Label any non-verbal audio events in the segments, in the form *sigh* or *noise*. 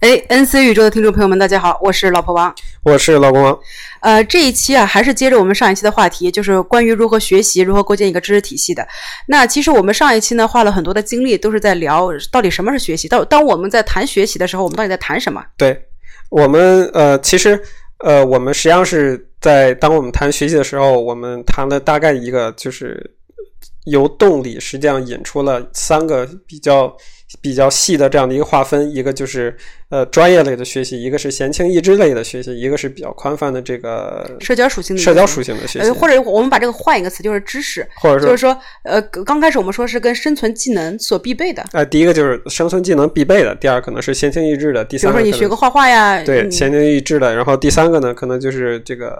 哎，NC 宇宙的听众朋友们，大家好，我是老婆王，我是老公王。呃，这一期啊，还是接着我们上一期的话题，就是关于如何学习、如何构建一个知识体系的。那其实我们上一期呢，花了很多的精力，都是在聊到底什么是学习。到当我们在谈学习的时候，我们到底在谈什么？对我们呃，其实呃，我们实际上是在当我们谈学习的时候，我们谈了大概一个就是由动力实际上引出了三个比较。比较细的这样的一个划分，一个就是呃专业类的学习，一个是闲情逸致类的学习，一个是比较宽泛的这个社交属性的社交属性的学习。或者我们把这个换一个词，就是知识，或者就是说呃刚开始我们说是跟生存技能所必备的。呃，第一个就是生存技能必备的，第二可能是闲情逸致的，第三比如说你学个画画呀，对，闲情逸致的，然后第三个呢，可能就是这个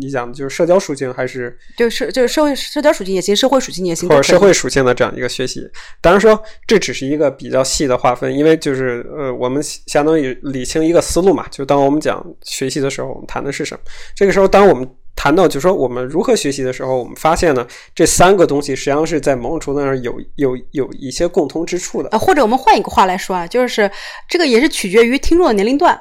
你讲的就是社交属性还是就是就是社会社交属性也行，社会属性也行，或者社会属性的这样一个学习。当然说这只是一个。比较细的划分，因为就是呃，我们相当于理清一个思路嘛。就当我们讲学习的时候，我们谈的是什么？这个时候，当我们谈到就说我们如何学习的时候，我们发现呢，这三个东西实际上是在某种程度上有有有一些共通之处的。啊，或者我们换一个话来说啊，就是这个也是取决于听众的年龄段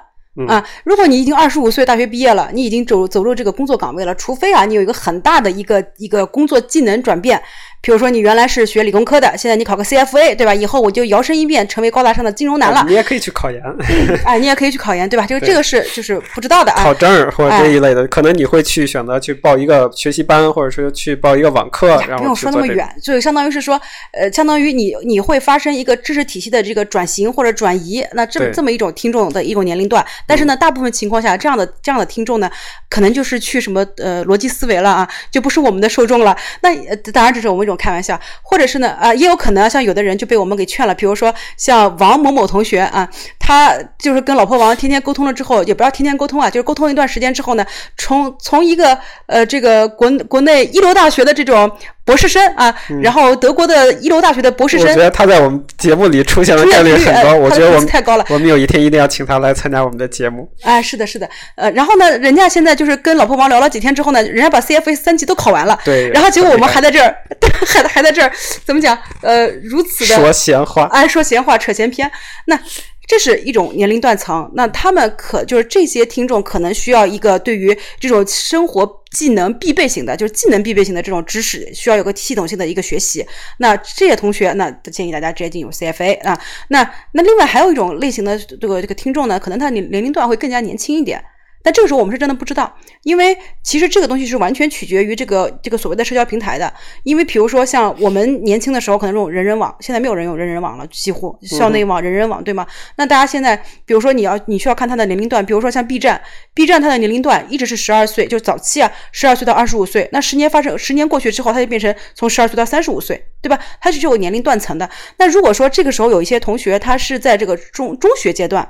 啊。如果你已经二十五岁，大学毕业了，你已经走走入这个工作岗位了，除非啊，你有一个很大的一个一个工作技能转变。比如说你原来是学理工科的，现在你考个 CFA，对吧？以后我就摇身一变成为高大上的金融男了。你也可以去考研，*laughs* 哎，你也可以去考研，对吧？这个这个是就是不知道的啊。考证或者这一类的，可能你会去选择去报一个学习班，或者说去报一个网课。不用说那么远，就相当于是说，呃，相当于你你会发生一个知识体系的这个转型或者转移，那这这么一种听众的一种年龄段。但是呢，大部分情况下，这样的这样的听众呢，可能就是去什么呃逻辑思维了啊，就不是我们的受众了。那当然这是我们一种。开玩笑，或者是呢，啊，也有可能像有的人就被我们给劝了，比如说像王某某同学啊，他就是跟老婆王天天沟通了之后，也不要天天沟通啊，就是沟通一段时间之后呢，从从一个呃这个国国内一流大学的这种。博士生啊，然后德国的一流大学的博士生，我觉得他在我们节目里出现的概率很高。我觉得我们太高了，我们有一天一定要请他来参加我们的节目。哎，是的，是的，呃，然后呢，人家现在就是跟老婆王聊了几天之后呢，人家把 CFA 三级都考完了，对，然后结果我们还在这儿，*laughs* 还还在这儿，怎么讲？呃，如此的说闲话，哎，说闲话，扯闲篇，那。这是一种年龄段层，那他们可就是这些听众可能需要一个对于这种生活技能必备型的，就是技能必备型的这种知识，需要有个系统性的一个学习。那这些同学，那建议大家直接进入 CFA 啊。那那另外还有一种类型的这个这个听众呢，可能他年年龄段会更加年轻一点。但这个时候我们是真的不知道，因为其实这个东西是完全取决于这个这个所谓的社交平台的。因为比如说像我们年轻的时候，可能这种人人网，现在没有人用人人网了，几乎校内网、人人网，对吗？那大家现在，比如说你要你需要看他的年龄段，比如说像 B 站，B 站它的年龄段一直是十二岁，就早期啊，十二岁到二十五岁。那十年发生，十年过去之后，它就变成从十二岁到三十五岁，对吧？它是有年龄断层的。那如果说这个时候有一些同学，他是在这个中中学阶段。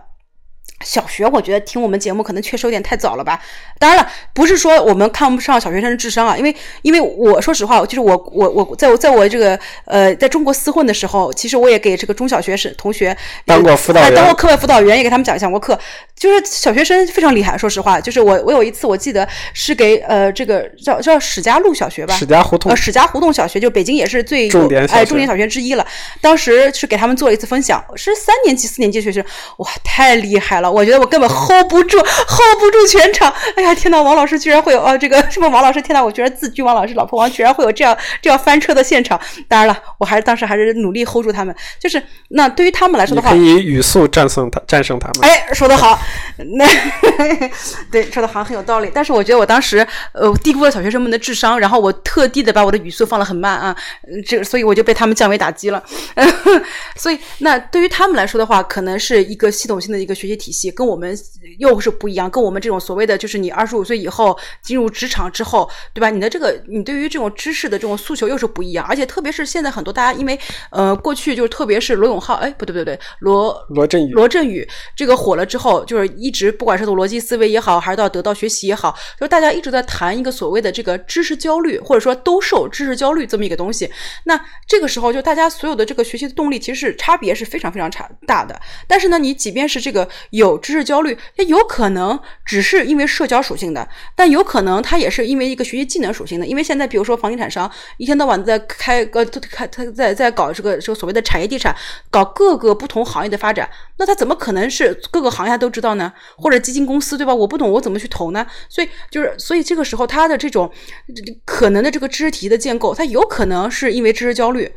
小学，我觉得听我们节目可能确实有点太早了吧。当然了，不是说我们看不上小学生的智商啊，因为因为我说实话，就是我我我在我在我这个呃在中国厮混的时候，其实我也给这个中小学生同学当过辅导员，当过课外辅导员，也给他们讲讲过课。就是小学生非常厉害，说实话，就是我我有一次我记得是给呃这个叫叫史家路小学吧，史家胡同呃史家胡同小学，就北京也是最重点哎重点小学之一了。当时是给他们做了一次分享，是三年级四年级学生，哇，太厉害了。我觉得我根本 hold 不住，hold 不住全场。哎呀，天呐，王老师居然会有啊，这个什么王老师，天呐，我居然自居王老师，老婆王居然会有这样这样翻车的现场。当然了，我还是当时还是努力 hold 住他们。就是那对于他们来说的话，可以语速战胜他，战胜他们。哎，说得好，那 *laughs* 对说的好像很有道理。但是我觉得我当时呃低估了小学生们的智商，然后我特地的把我的语速放了很慢啊，这所以我就被他们降维打击了。*laughs* 所以那对于他们来说的话，可能是一个系统性的一个学习体系，跟我们又是不一样。跟我们这种所谓的，就是你二十五岁以后进入职场之后，对吧？你的这个，你对于这种知识的这种诉求又是不一样。而且特别是现在很多大家，因为呃，过去就是特别是罗永浩，哎，不对不对不对，罗罗振宇，罗振宇这个火了之后，就就是一直不管是从逻辑思维也好，还是到得到学习也好，就是大家一直在谈一个所谓的这个知识焦虑，或者说兜售知识焦虑这么一个东西。那这个时候，就大家所有的这个学习的动力其实是差别是非常非常差大的。但是呢，你即便是这个有知识焦虑，也有可能只是因为社交属性的，但有可能它也是因为一个学习技能属性的。因为现在比如说房地产商一天到晚在开个都开他在在搞这个这个所谓的产业地产，搞各个不同行业的发展，那他怎么可能是各个行业都知道呢？或者基金公司对吧？我不懂，我怎么去投呢？所以就是所以这个时候他的这种可能的这个知识体系的建构，它有可能是因为知识焦虑。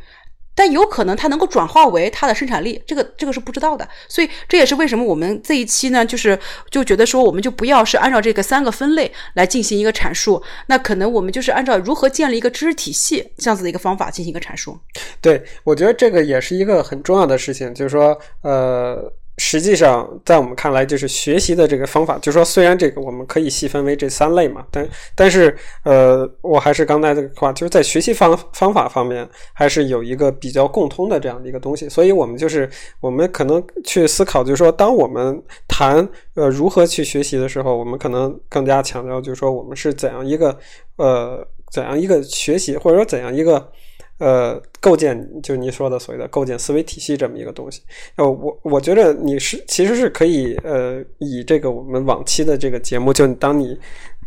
但有可能它能够转化为它的生产力，这个这个是不知道的，所以这也是为什么我们这一期呢，就是就觉得说，我们就不要是按照这个三个分类来进行一个阐述，那可能我们就是按照如何建立一个知识体系这样子的一个方法进行一个阐述。对，我觉得这个也是一个很重要的事情，就是说，呃。实际上，在我们看来，就是学习的这个方法，就是说，虽然这个我们可以细分为这三类嘛，但但是，呃，我还是刚才这个话，就是在学习方方法方面，还是有一个比较共通的这样的一个东西。所以，我们就是我们可能去思考，就是说，当我们谈呃如何去学习的时候，我们可能更加强调，就是说，我们是怎样一个呃怎样一个学习，或者说怎样一个。呃，构建就是你说的所谓的构建思维体系这么一个东西。呃，我我觉得你是其实是可以呃，以这个我们往期的这个节目，就当你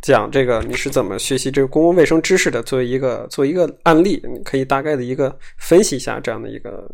讲这个你是怎么学习这个公共卫生知识的，作为一个作为一个案例，你可以大概的一个分析一下这样的一个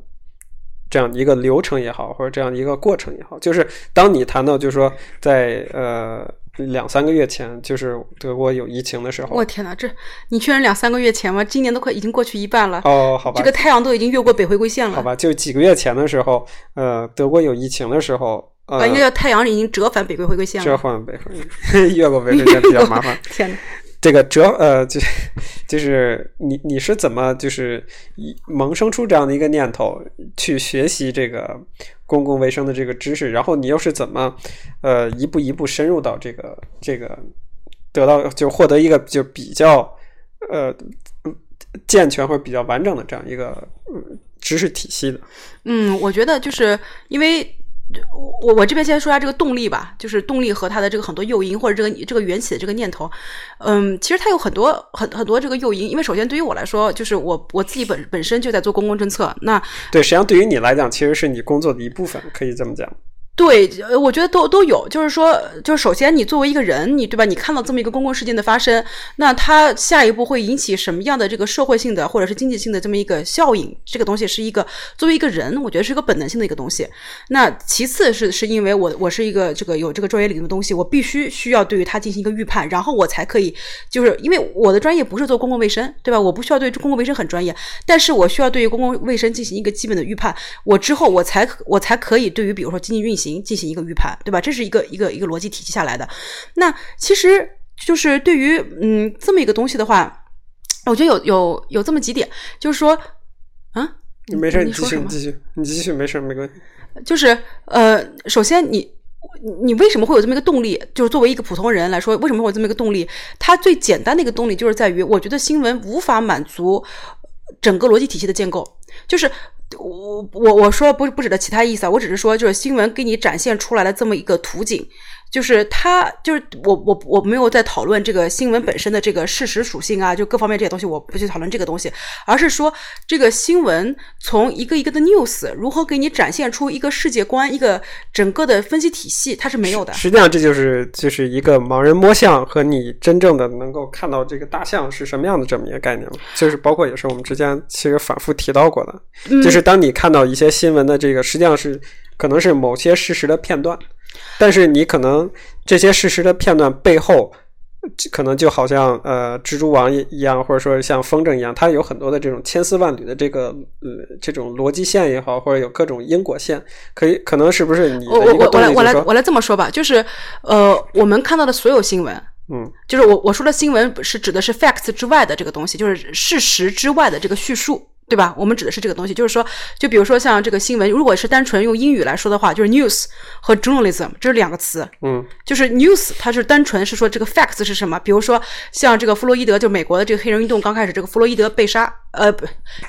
这样一个流程也好，或者这样的一个过程也好。就是当你谈到就是说在呃。两三个月前，就是德国有疫情的时候。我天哪，这你确认两三个月前吗？今年都快已经过去一半了。哦，好吧。这个太阳都已经越过北回归线了。好吧，就几个月前的时候，呃，德国有疫情的时候，呃，应该叫太阳已经折返北回回归线了。折返北回，*laughs* 越过北回归线比较麻烦。*laughs* 天哪，这个折呃，就就是你你是怎么就是萌生出这样的一个念头去学习这个？公共卫生的这个知识，然后你又是怎么，呃，一步一步深入到这个这个，得到就获得一个就比较呃健全或者比较完整的这样一个知识体系的？嗯，我觉得就是因为。我我这边先说一下这个动力吧，就是动力和它的这个很多诱因或者这个这个缘起的这个念头，嗯，其实它有很多很很多这个诱因，因为首先对于我来说，就是我我自己本本身就在做公共政策，那对，实际上对于你来讲，其实是你工作的一部分，可以这么讲。对，我觉得都都有，就是说，就是首先你作为一个人，你对吧？你看到这么一个公共事件的发生，那它下一步会引起什么样的这个社会性的或者是经济性的这么一个效应？这个东西是一个作为一个人，我觉得是一个本能性的一个东西。那其次是是因为我我是一个这个有这个专业领域的东西，我必须需要对于它进行一个预判，然后我才可以，就是因为我的专业不是做公共卫生，对吧？我不需要对公共卫生很专业，但是我需要对于公共卫生进行一个基本的预判，我之后我才我才可以对于比如说经济运行。进行一个预判，对吧？这是一个一个一个逻辑体系下来的。那其实就是对于嗯这么一个东西的话，我觉得有有有这么几点，就是说，啊，你没事，你继续，你继续，你继续，没事，没关系。*laughs* 就是呃，首先你你为什么会有这么一个动力？就是作为一个普通人来说，为什么会有这么一个动力？它最简单的一个动力就是在于，我觉得新闻无法满足整个逻辑体系的建构，就是。我我我说不是不指的其他意思啊，我只是说就是新闻给你展现出来的这么一个图景。就是他，就是我，我我没有在讨论这个新闻本身的这个事实属性啊，就各方面这些东西，我不去讨论这个东西，而是说这个新闻从一个一个的 news 如何给你展现出一个世界观，一个整个的分析体系，它是没有的。实际上，这就是就是一个盲人摸象和你真正的能够看到这个大象是什么样的这么一个概念就是包括也是我们之间其实反复提到过的，就是当你看到一些新闻的这个，实际上是可能是某些事实的片段。但是你可能这些事实的片段背后，可能就好像呃蜘蛛网一样，或者说像风筝一样，它有很多的这种千丝万缕的这个呃这种逻辑线也好，或者有各种因果线，可以可能是不是你的一个我来我来我来这么说吧，就是呃我们看到的所有新闻，嗯，就是我我说的新闻是指的是 facts 之外的这个东西，就是事实之外的这个叙述。对吧？我们指的是这个东西，就是说，就比如说像这个新闻，如果是单纯用英语来说的话，就是 news 和 journalism 这是两个词。嗯，就是 news 它是单纯是说这个 facts 是什么？比如说像这个弗洛伊德，就美国的这个黑人运动刚开始，这个弗洛伊德被杀。呃不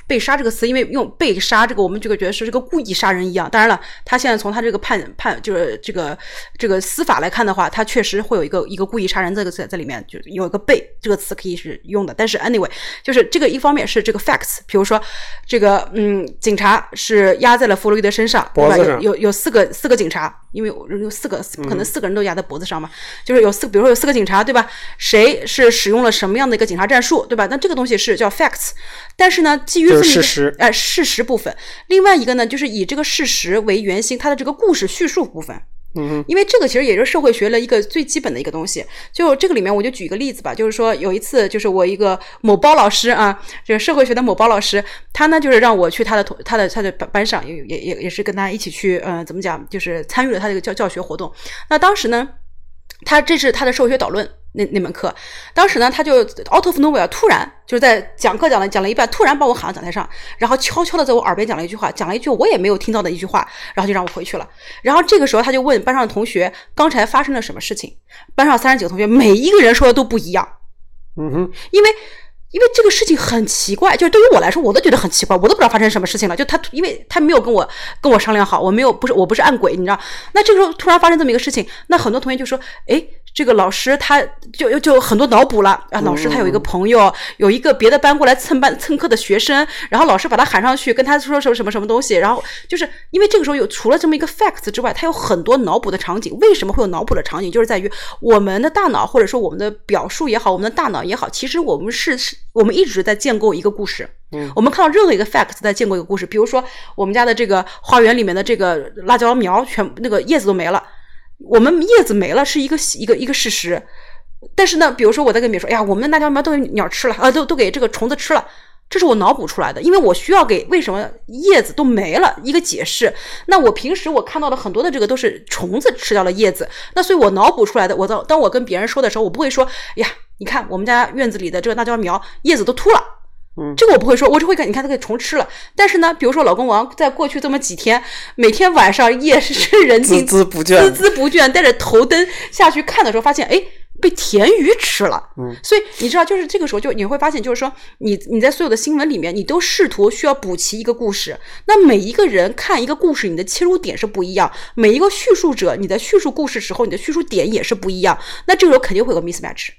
被杀这个词，因为用被杀这个我们这个觉得是这个故意杀人一样。当然了，他现在从他这个判判就是这个这个司法来看的话，他确实会有一个一个故意杀人这个词在里面，就有一个被这个词可以是用的。但是 anyway，就是这个一方面是这个 facts，比如说这个嗯警察是压在了弗洛伊德身上，对吧？有有有四个四个警察，因为有四个可能四个人都压在脖子上嘛，就是有四比如说有四个警察，对吧？谁是使用了什么样的一个警察战术，对吧？那这个东西是叫 facts，但是呢，基于这么一个哎事实部分，另外一个呢，就是以这个事实为原型，它的这个故事叙述部分。嗯，因为这个其实也是社会学的一个最基本的一个东西。就这个里面，我就举一个例子吧，就是说有一次，就是我一个某包老师啊，就是社会学的某包老师，他呢就是让我去他的同他的他的班班上，也也也也是跟他一起去，嗯，怎么讲，就是参与了他这个教教学活动。那当时呢，他这是他的社会学导论。那那门课，当时呢，他就 out of nowhere 突然就是在讲课讲了讲了一半，突然把我喊到讲台上，然后悄悄的在我耳边讲了一句话，讲了一句我也没有听到的一句话，然后就让我回去了。然后这个时候他就问班上的同学刚才发生了什么事情，班上三十几个同学每一个人说的都不一样。嗯哼，因为因为这个事情很奇怪，就是对于我来说，我都觉得很奇怪，我都不知道发生什么事情了。就他因为他没有跟我跟我商量好，我没有不是我不是按鬼，你知道？那这个时候突然发生这么一个事情，那很多同学就说，哎。这个老师他就就很多脑补了啊！老师他有一个朋友，有一个别的班过来蹭班蹭课的学生，然后老师把他喊上去，跟他说什么什么什么东西，然后就是因为这个时候有除了这么一个 facts 之外，他有很多脑补的场景。为什么会有脑补的场景？就是在于我们的大脑或者说我们的表述也好，我们的大脑也好，其实我们是是，我们一直在建构一个故事。嗯，我们看到任何一个 facts 在建构一个故事，比如说我们家的这个花园里面的这个辣椒苗全那个叶子都没了。我们叶子没了是一个一个一个事实，但是呢，比如说我在跟别人说，哎呀，我们的辣椒苗都给鸟吃了啊，都都给这个虫子吃了，这是我脑补出来的，因为我需要给为什么叶子都没了一个解释。那我平时我看到的很多的这个都是虫子吃掉了叶子，那所以我脑补出来的，我当当我跟别人说的时候，我不会说，哎呀，你看我们家院子里的这个辣椒苗叶子都秃了。这个我不会说，我只会看。你看，它给虫吃了。但是呢，比如说老公王在过去这么几天，每天晚上夜深 *laughs* 人静、孜孜不倦、孜孜不倦，带着头灯下去看的时候，发现哎，被田鱼吃了。嗯，所以你知道，就是这个时候，就你会发现，就是说，你你在所有的新闻里面，你都试图需要补齐一个故事。那每一个人看一个故事，你的切入点是不一样；每一个叙述者，你在叙述故事时候，你的叙述点也是不一样。那这个时候肯定会有个 mismatch。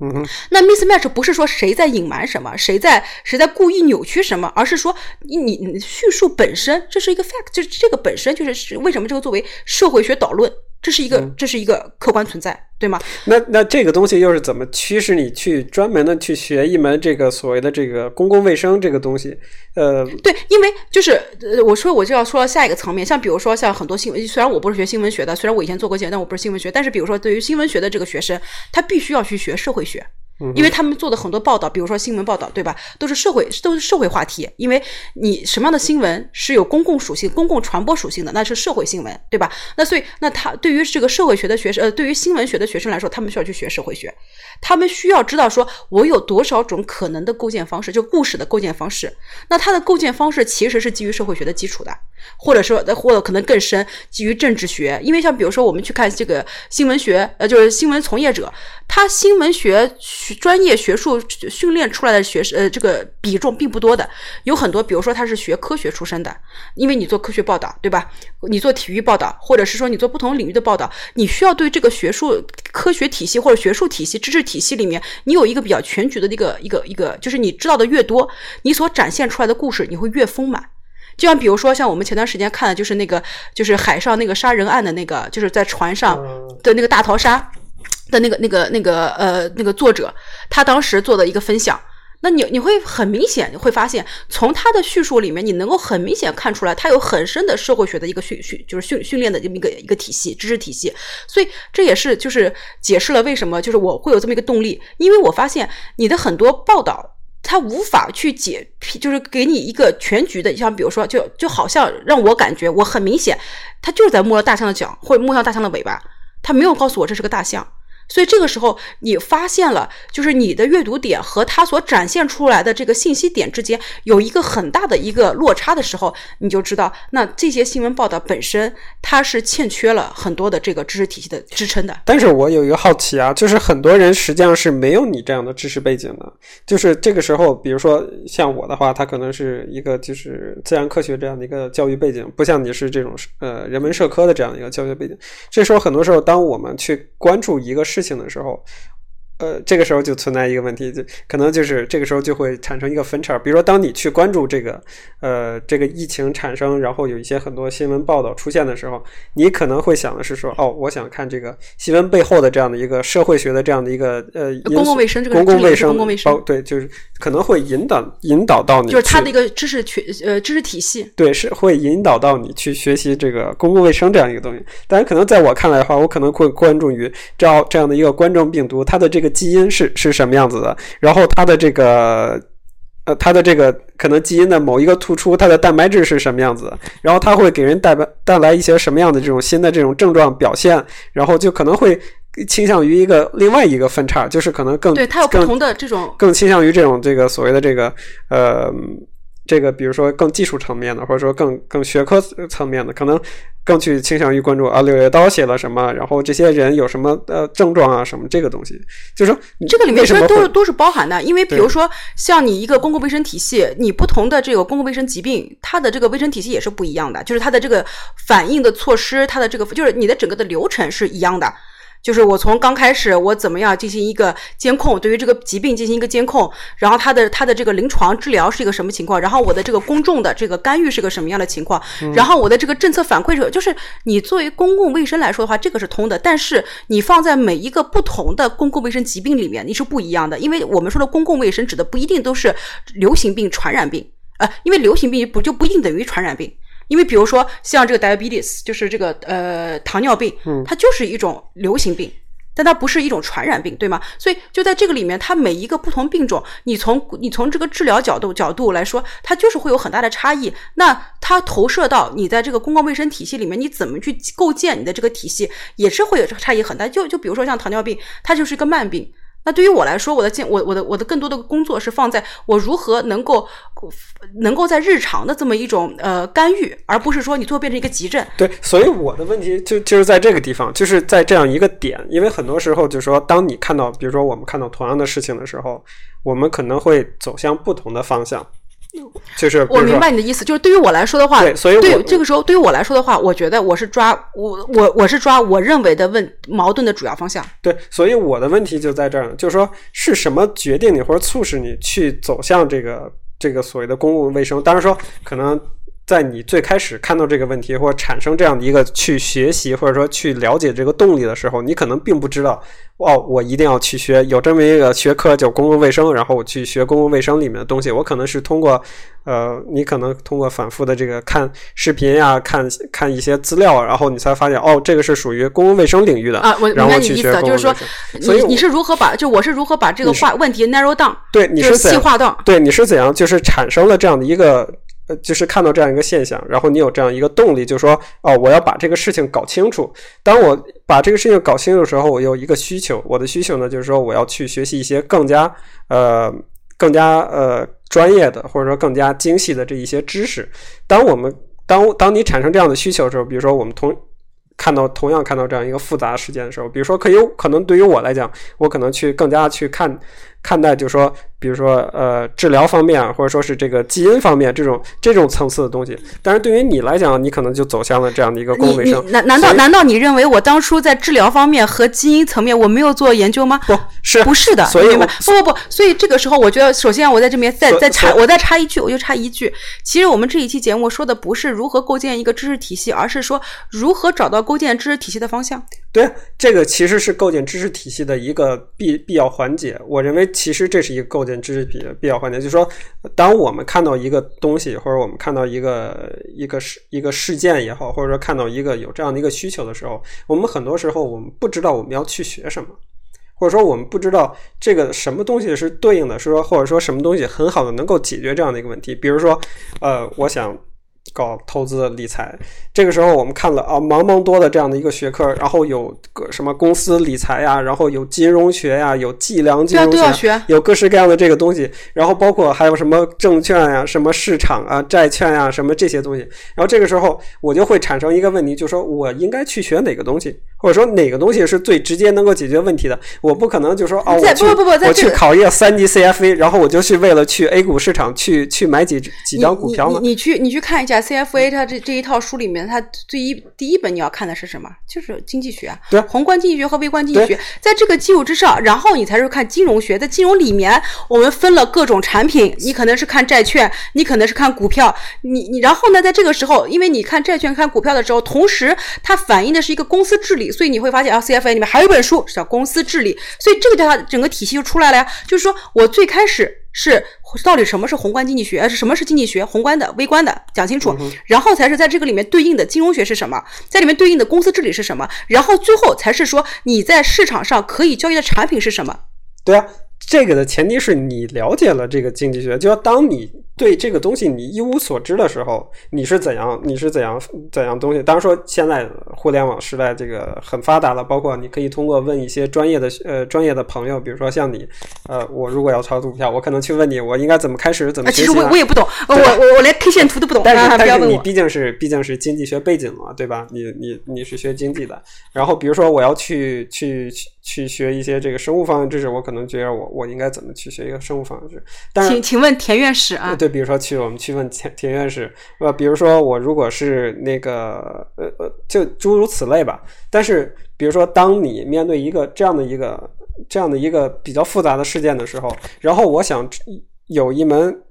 嗯，那 mismatch 不是说谁在隐瞒什么，谁在谁在故意扭曲什么，而是说你你叙述本身这是一个 fact，就是这个本身就是为什么这个作为社会学导论，这是一个这是一个客观存在。对吗？那那这个东西又是怎么驱使你去专门的去学一门这个所谓的这个公共卫生这个东西？呃，对，因为就是呃，我说我就要说到下一个层面，像比如说像很多新闻，虽然我不是学新闻学的，虽然我以前做过节但我不是新闻学，但是比如说对于新闻学的这个学生，他必须要去学社会学。因为他们做的很多报道，比如说新闻报道，对吧？都是社会，都是社会话题。因为你什么样的新闻是有公共属性、公共传播属性的，那是社会新闻，对吧？那所以，那他对于这个社会学的学生，呃，对于新闻学的学生来说，他们需要去学社会学，他们需要知道说，我有多少种可能的构建方式，就故事的构建方式。那它的构建方式其实是基于社会学的基础的，或者说，或者可能更深，基于政治学。因为像比如说，我们去看这个新闻学，呃，就是新闻从业者，他新闻学。专业学术训练出来的学生，呃，这个比重并不多的，有很多，比如说他是学科学出身的，因为你做科学报道，对吧？你做体育报道，或者是说你做不同领域的报道，你需要对这个学术科学体系或者学术体系、知识体系里面，你有一个比较全局的一个一个一个，就是你知道的越多，你所展现出来的故事你会越丰满。就像比如说，像我们前段时间看的就是那个，就是海上那个杀人案的那个，就是在船上的那个大逃杀。的那个、那个、那个呃，那个作者，他当时做的一个分享，那你你会很明显会发现，从他的叙述里面，你能够很明显看出来，他有很深的社会学的一个训训，就是训训练的这么一个一个体系，知识体系。所以这也是就是解释了为什么就是我会有这么一个动力，因为我发现你的很多报道，他无法去解，就是给你一个全局的，像比如说，就就好像让我感觉我很明显，他就是在摸了大象的脚，或者摸上大象的尾巴，他没有告诉我这是个大象。所以这个时候，你发现了，就是你的阅读点和它所展现出来的这个信息点之间有一个很大的一个落差的时候，你就知道，那这些新闻报道本身它是欠缺了很多的这个知识体系的支撑的。但是我有一个好奇啊，就是很多人实际上是没有你这样的知识背景的，就是这个时候，比如说像我的话，他可能是一个就是自然科学这样的一个教育背景，不像你是这种呃人文社科的这样一个教学背景。这时候很多时候，当我们去关注一个事事情的时候，呃，这个时候就存在一个问题，就可能就是这个时候就会产生一个分叉。比如说，当你去关注这个，呃，这个疫情产生，然后有一些很多新闻报道出现的时候，你可能会想的是说，哦，我想看这个新闻背后的这样的一个社会学的这样的一个呃公共卫生这个公共卫生公共卫生对，就是可能会引导引导到你，就是它的一个知识群呃知识体系，对，是会引导到你去学习这个公共卫生这样一个东西。但是可能在我看来的话，我可能会关注于这样这样的一个冠状病毒，它的这个。基因是是什么样子的？然后它的这个，呃，它的这个可能基因的某一个突出，它的蛋白质是什么样子？然后它会给人带来带来一些什么样的这种新的这种症状表现？然后就可能会倾向于一个另外一个分叉，就是可能更对它有不同的这种更倾向于这种这个所谓的这个呃。这个比如说更技术层面的，或者说更更学科层面的，可能更去倾向于关注啊，柳叶刀写了什么，然后这些人有什么呃症状啊，什么这个东西，就是说这个里面其实都是都是包含的，因为比如说像你一个公共卫生体系，你不同的这个公共卫生疾病，它的这个卫生体系也是不一样的，就是它的这个反应的措施，它的这个就是你的整个的流程是一样的。就是我从刚开始，我怎么样进行一个监控，对于这个疾病进行一个监控，然后它的它的这个临床治疗是一个什么情况，然后我的这个公众的这个干预是个什么样的情况，然后我的这个政策反馈是，就是你作为公共卫生来说的话，这个是通的，但是你放在每一个不同的公共卫生疾病里面，你是不一样的，因为我们说的公共卫生指的不一定都是流行病、传染病，呃，因为流行病不就不一定等于传染病。因为比如说像这个 diabetes，就是这个呃糖尿病，它就是一种流行病，但它不是一种传染病，对吗？所以就在这个里面，它每一个不同病种，你从你从这个治疗角度角度来说，它就是会有很大的差异。那它投射到你在这个公共卫生体系里面，你怎么去构建你的这个体系，也是会有差异很大。就就比如说像糖尿病，它就是一个慢病。那对于我来说，我的建我我的我的更多的工作是放在我如何能够能够在日常的这么一种呃干预，而不是说你最后变成一个急症。对，所以我的问题就就是在这个地方，就是在这样一个点，因为很多时候就是说，当你看到，比如说我们看到同样的事情的时候，我们可能会走向不同的方向。*laughs* 就是我明白你的意思，就是对于我来说的话，对，所以对这个时候对于我来说的话，我觉得我是抓我我我是抓我认为的问矛盾的主要方向。对，所以我的问题就在这儿，就是说是什么决定你或者促使你去走向这个这个所谓的公共卫生？当然说可能。在你最开始看到这个问题，或者产生这样的一个去学习，或者说去了解这个动力的时候，你可能并不知道，哦，我一定要去学有这么一个学科叫公共卫生，然后我去学公共卫生里面的东西。我可能是通过，呃，你可能通过反复的这个看视频呀，看看一些资料，然后你才发现，哦，这个是属于公共卫生领域的啊。我明白你意思，就是说，你你是如何把就我是如何把这个话问题 narrow down，对，你是细化到，对，你是怎样就是产生了这样的一个。呃，就是看到这样一个现象，然后你有这样一个动力，就是说，哦，我要把这个事情搞清楚。当我把这个事情搞清楚的时候，我有一个需求，我的需求呢，就是说，我要去学习一些更加呃、更加呃专业的，或者说更加精细的这一些知识。当我们当当你产生这样的需求的时候，比如说我们同看到同样看到这样一个复杂事件的时候，比如说可以可能对于我来讲，我可能去更加去看。看待就是说，比如说呃，治疗方面，或者说是这个基因方面这种这种层次的东西。但是对于你来讲，你可能就走向了这样的一个公卫生。难难道难道你认为我当初在治疗方面和基因层面我没有做研究吗？不是，不是的。所以，不不不，所以这个时候，我觉得首先我在这边再再插，我再插一句，我就插一句。其实我们这一期节目说的不是如何构建一个知识体系，而是说如何找到构建知识体系的方向。对，这个其实是构建知识体系的一个必必要环节。我认为。其实这是一个构建知识体的必要环节，就是说，当我们看到一个东西，或者我们看到一个一个事一个事件也好，或者说看到一个有这样的一个需求的时候，我们很多时候我们不知道我们要去学什么，或者说我们不知道这个什么东西是对应的，是说或者说什么东西很好的能够解决这样的一个问题。比如说，呃，我想搞投资理财。这个时候我们看了啊，茫茫多的这样的一个学科，然后有个什么公司理财呀，然后有金融学呀，有计量金融学有各式各样的这个东西，然后包括还有什么证券呀、什么市场啊、债券呀、什么这些东西。然后这个时候我就会产生一个问题，就是说我应该去学哪个东西，或者说哪个东西是最直接能够解决问题的。我不可能就说哦，我去不不不我去考一个三级 CFA，然后我就去为了去 A 股市场去去买几几张股票呢你你？你去你去看一下 CFA 它这这一套书里面，它最一第一本你要看的是什么？就是经济学宏观经济学和微观经济学，在这个基础之上，然后你才是看金融学。在金融里面，我们分了各种产品，你可能是看债券，你可能是看股票，你你然后呢，在这个时候，因为你看债券、看股票的时候，同时它反映的是一个公司治理，所以你会发现啊，CFA 里面还有一本书是叫公司治理，所以这个叫它整个体系就出来了呀。就是说我最开始是到底什么是宏观经济学，呃是什么是经济学，宏观的、微观的讲清楚，然后才是在这个里面对应的金融学是什么，在里面对应的公司治理是什么，然后最后才是说你在市场上可以交易的产品是什么。对啊，这个的前提是你了解了这个经济学，就要当你对这个东西你一无所知的时候，你是怎样，你是怎样怎样东西。当然说现在互联网时代这个很发达了，包括你可以通过问一些专业的呃专业的朋友，比如说像你，呃，我如果要炒股票，我可能去问你，我应该怎么开始，怎么啊，其实我我也不懂，呃我我我连 K 线图都不懂，但是、啊，但是你。毕竟是毕竟是经济学背景嘛，对吧？你你你是学经济的，然后比如说我要去去去去学一些这个生物方面知识，我可能觉得我我应该怎么去学一个生物方面知识？但是请请问田院士啊，对，比如说去我们去问田田院士，呃，比如说我如果是那个呃呃，就诸如此类吧。但是比如说，当你面对一个这样的一个这样的一个比较复杂的事件的时候，然后我想有一门。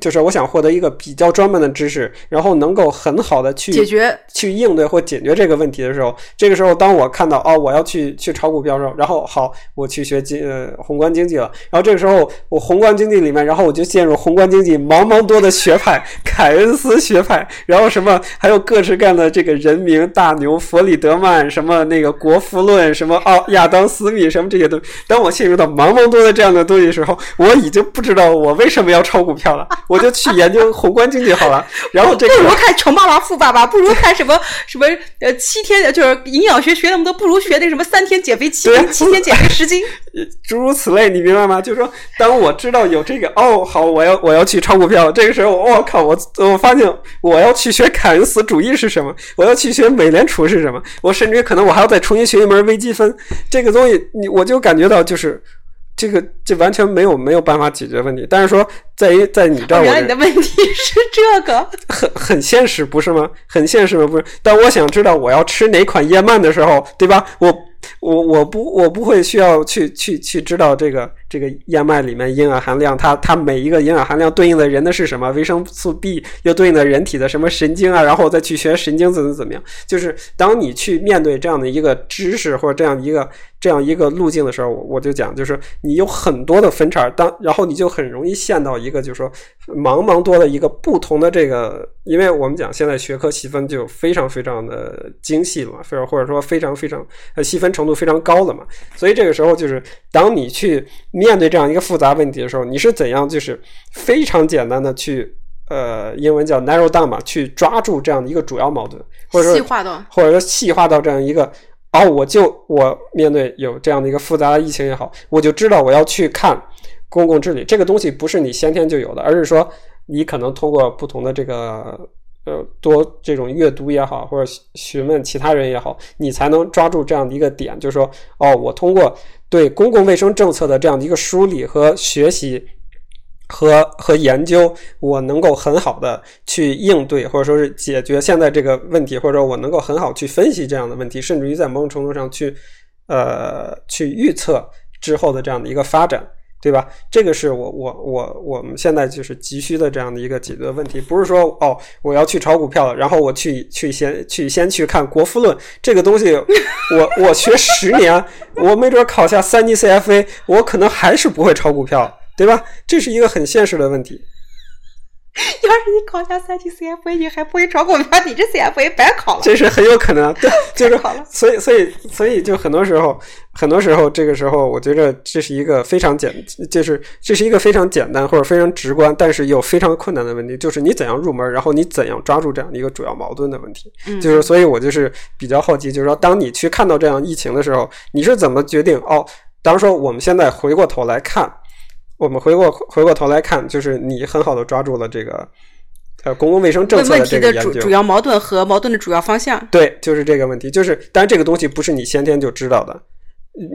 就是我想获得一个比较专门的知识，然后能够很好的去解决去应对或解决这个问题的时候，这个时候当我看到哦，我要去去炒股票的时候，然后好，我去学经呃宏观经济了，然后这个时候我宏观经济里面，然后我就陷入宏观经济茫茫多的学派，凯恩斯学派，然后什么还有各式各样的这个人名大牛弗里德曼，什么那个国富论，什么奥亚当斯密，什么这些东西。当我陷入到茫茫多的这样的东西的时候，我已经不知道我为什么要炒股票了，我就去研究宏观经济好了。然后这个不如看《穷爸爸富爸爸》，不如看什么什么呃七天，就是营养学学那么多，不如学那什么三天减肥，七七天减肥十斤。*laughs* 诸如此类，你明白吗？就是说，当我知道有这个，哦，好，我要我要去炒股票，这个时候，我、靠，我我发现我要去学凯恩斯主义是什么，我要去学美联储是什么，我甚至于可能我还要再重新学一门微积分，这个东西，你我就感觉到就是。这个这完全没有没有办法解决问题，但是说在于在你这儿，我原来你的问题是这个，*laughs* 很很现实，不是吗？很现实吗？不是。但我想知道我要吃哪款燕麦的时候，对吧？我我我不我不会需要去去去知道这个这个燕麦里面营养含量，它它每一个营养含量对应的人的是什么？维生素 B 又对应的人体的什么神经啊？然后再去学神经怎么怎么样？就是当你去面对这样的一个知识或者这样一个这样一个路径的时候，我我就讲，就是你有很多的分叉，当然后你就很容易陷到一个就是说茫茫多的一个不同的这个，因为我们讲现在学科细分就非常非常的精细了嘛，非常或者说非常非常呃细分程度非常高了嘛，所以这个时候就是当你去面对这样一个复杂问题的时候，你是怎样就是非常简单的去。呃，英文叫 narrow down 嘛，去抓住这样的一个主要矛盾，或者说细化到或者说细化到这样一个，哦，我就我面对有这样的一个复杂的疫情也好，我就知道我要去看公共治理这个东西不是你先天就有的，而是说你可能通过不同的这个呃多这种阅读也好，或者询问其他人也好，你才能抓住这样的一个点，就是说，哦，我通过对公共卫生政策的这样的一个梳理和学习。和和研究，我能够很好的去应对，或者说是解决现在这个问题，或者说我能够很好去分析这样的问题，甚至于在某种程度上去，呃，去预测之后的这样的一个发展，对吧？这个是我我我我们现在就是急需的这样的一个解决问题，不是说哦，我要去炒股票了，然后我去去先去先去看《国富论》这个东西，我我学十年，我没准考下三级 CFA，我可能还是不会炒股票。对吧？这是一个很现实的问题。*laughs* 要是你考下三级 CFA，你还不会炒股票，你这 CFA 白考了。这是很有可能，对，*laughs* 就是所以，所以，所以，就很多时候，很多时候，这个时候，我觉得这是一个非常简，就是这是一个非常简单或者非常直观，但是又非常困难的问题，就是你怎样入门，然后你怎样抓住这样的一个主要矛盾的问题。就是，所以我就是比较好奇，就是说，当你去看到这样疫情的时候，你是怎么决定？哦，当然说，我们现在回过头来看，我们回过回过头来看，就是你很好的抓住了这个。呃，公共卫生政策的这个主主要矛盾和矛盾的主要方向，对，就是这个问题。就是，当然这个东西不是你先天就知道的，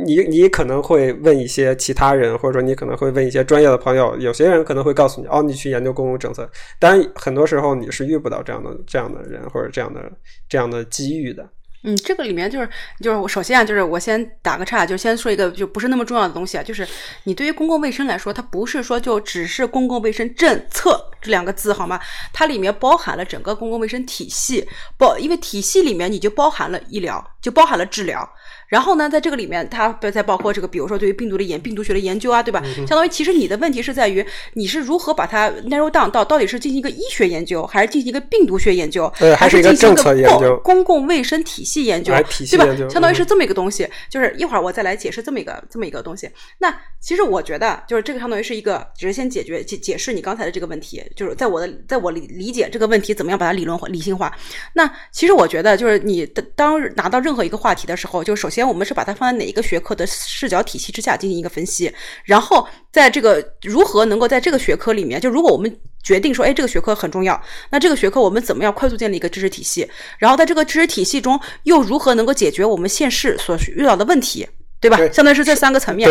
你你可能会问一些其他人，或者说你可能会问一些专业的朋友，有些人可能会告诉你，哦，你去研究公共政策。当然，很多时候你是遇不到这样的这样的人或者这样的这样的机遇的。嗯，这个里面就是就是我首先啊，就是我先打个岔，就先说一个就不是那么重要的东西啊，就是你对于公共卫生来说，它不是说就只是公共卫生政策这两个字好吗？它里面包含了整个公共卫生体系，包因为体系里面你就包含了医疗，就包含了治疗。然后呢，在这个里面，它再包括这个，比如说对于病毒的研病毒学的研究啊，对吧？相当于其实你的问题是在于你是如何把它 narrow down 到到底是进行一个医学研究，还是进行一个病毒学研究，还是进行一个公公共卫生体系研究，对吧？相当于是这么一个东西。就是一会儿我再来解释这么一个这么一个东西。那其实我觉得，就是这个相当于是一个，只是先解决解解释你刚才的这个问题，就是在我的在我理理解这个问题怎么样把它理论化理性化。那其实我觉得，就是你当拿到任何一个话题的时候，就首先我们是把它放在哪一个学科的视角体系之下进行一个分析，然后在这个如何能够在这个学科里面，就如果我们决定说，哎，这个学科很重要，那这个学科我们怎么样快速建立一个知识体系？然后在这个知识体系中又如何能够解决我们现世所遇到的问题，对吧？相当于是这三个层面。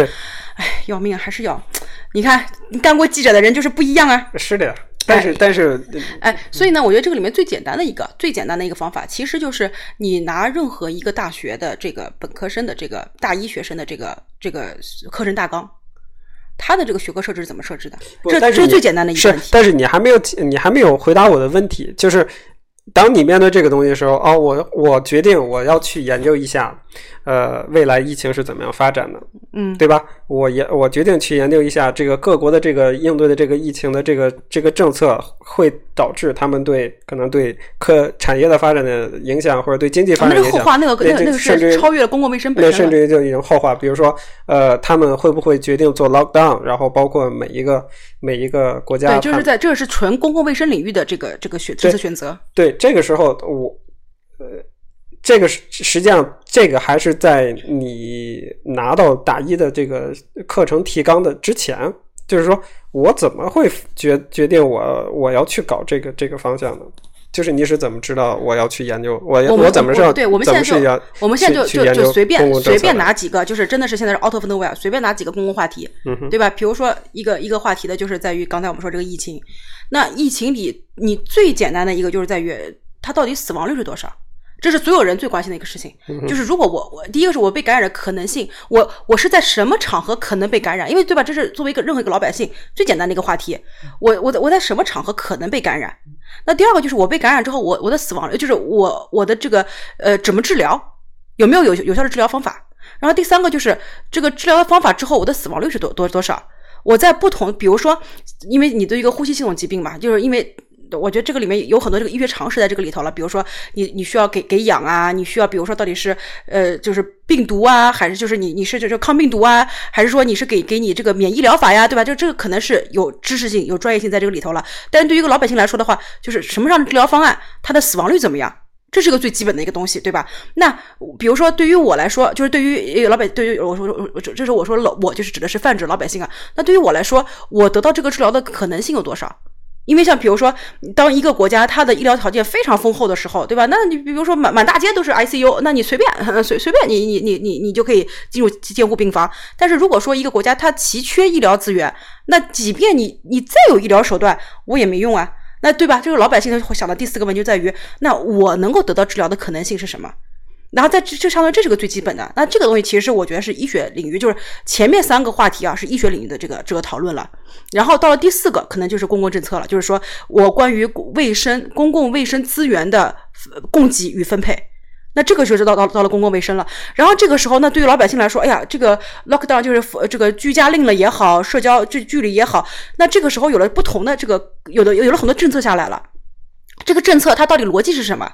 哎，要命还是要，你看干过记者的人就是不一样啊。是的。但是，但是，哎，所以呢，我觉得这个里面最简单的一个、最简单的一个方法，其实就是你拿任何一个大学的这个本科生的这个大一学生的这个这个课程大纲，他的这个学科设置是怎么设置的？这这是最简单的一个问题。但是你还没有，你还没有回答我的问题，就是当你面对这个东西的时候，哦，我我决定我要去研究一下。呃，未来疫情是怎么样发展的？嗯，对吧？我研我决定去研究一下这个各国的这个应对的这个疫情的这个这个政策，会导致他们对可能对科产业的发展的影响，或者对经济发展影响。那个后话，那个那个那个是超越了公共卫生本身。那甚至于就已经后话，比如说，呃，他们会不会决定做 lockdown？然后包括每一个每一个国家，对，就是在这是纯公共卫生领域的这个这个选这次选择。对，这个时候我呃。这个实实际上，这个还是在你拿到大一的这个课程提纲的之前，就是说我怎么会决决定我我要去搞这个这个方向呢？就是你是怎么知道我要去研究我我怎么知道？对，我们现在就我们现在就就就随便随便拿几个，就是真的是现在是 out of nowhere，随便拿几个公共话题，对吧？比如说一个一个话题的，就是在于刚才我们说这个疫情，那疫情里你最简单的一个就是在于它到底死亡率是多少？这是所有人最关心的一个事情，就是如果我我第一个是我被感染的可能性，我我是在什么场合可能被感染？因为对吧？这是作为一个任何一个老百姓最简单的一个话题。我我我在什么场合可能被感染？那第二个就是我被感染之后，我我的死亡率就是我我的这个呃怎么治疗？有没有有有效的治疗方法？然后第三个就是这个治疗的方法之后，我的死亡率是多多多少？我在不同，比如说，因为你的一个呼吸系统疾病嘛，就是因为。我觉得这个里面有很多这个医学常识在这个里头了，比如说你你需要给给氧啊，你需要比如说到底是呃就是病毒啊，还是就是你你是就是抗病毒啊，还是说你是给给你这个免疫疗法呀，对吧？就这个可能是有知识性、有专业性在这个里头了。但对于一个老百姓来说的话，就是什么样的治疗方案，它的死亡率怎么样，这是个最基本的一个东西，对吧？那比如说对于我来说，就是对于老百对于我说我这这是我说老我就是指的是泛指老百姓啊。那对于我来说，我得到这个治疗的可能性有多少？因为像比如说，当一个国家它的医疗条件非常丰厚的时候，对吧？那你比如说满满大街都是 ICU，那你随便 *laughs* 随随便你你你你你就可以进入监护病房。但是如果说一个国家它奇缺医疗资源，那即便你你再有医疗手段，我也没用啊，那对吧？这个老百姓会想的第四个问题就在于，那我能够得到治疗的可能性是什么？然后在这这相当于，这是个最基本的。那这个东西其实是我觉得是医学领域，就是前面三个话题啊是医学领域的这个这个讨论了。然后到了第四个，可能就是公共政策了，就是说我关于卫生公共卫生资源的供给与分配。那这个就是到到到了公共卫生了。然后这个时候，那对于老百姓来说，哎呀，这个 lockdown 就是这个居家令了也好，社交距距离也好，那这个时候有了不同的这个有的有了很多政策下来了。这个政策它到底逻辑是什么？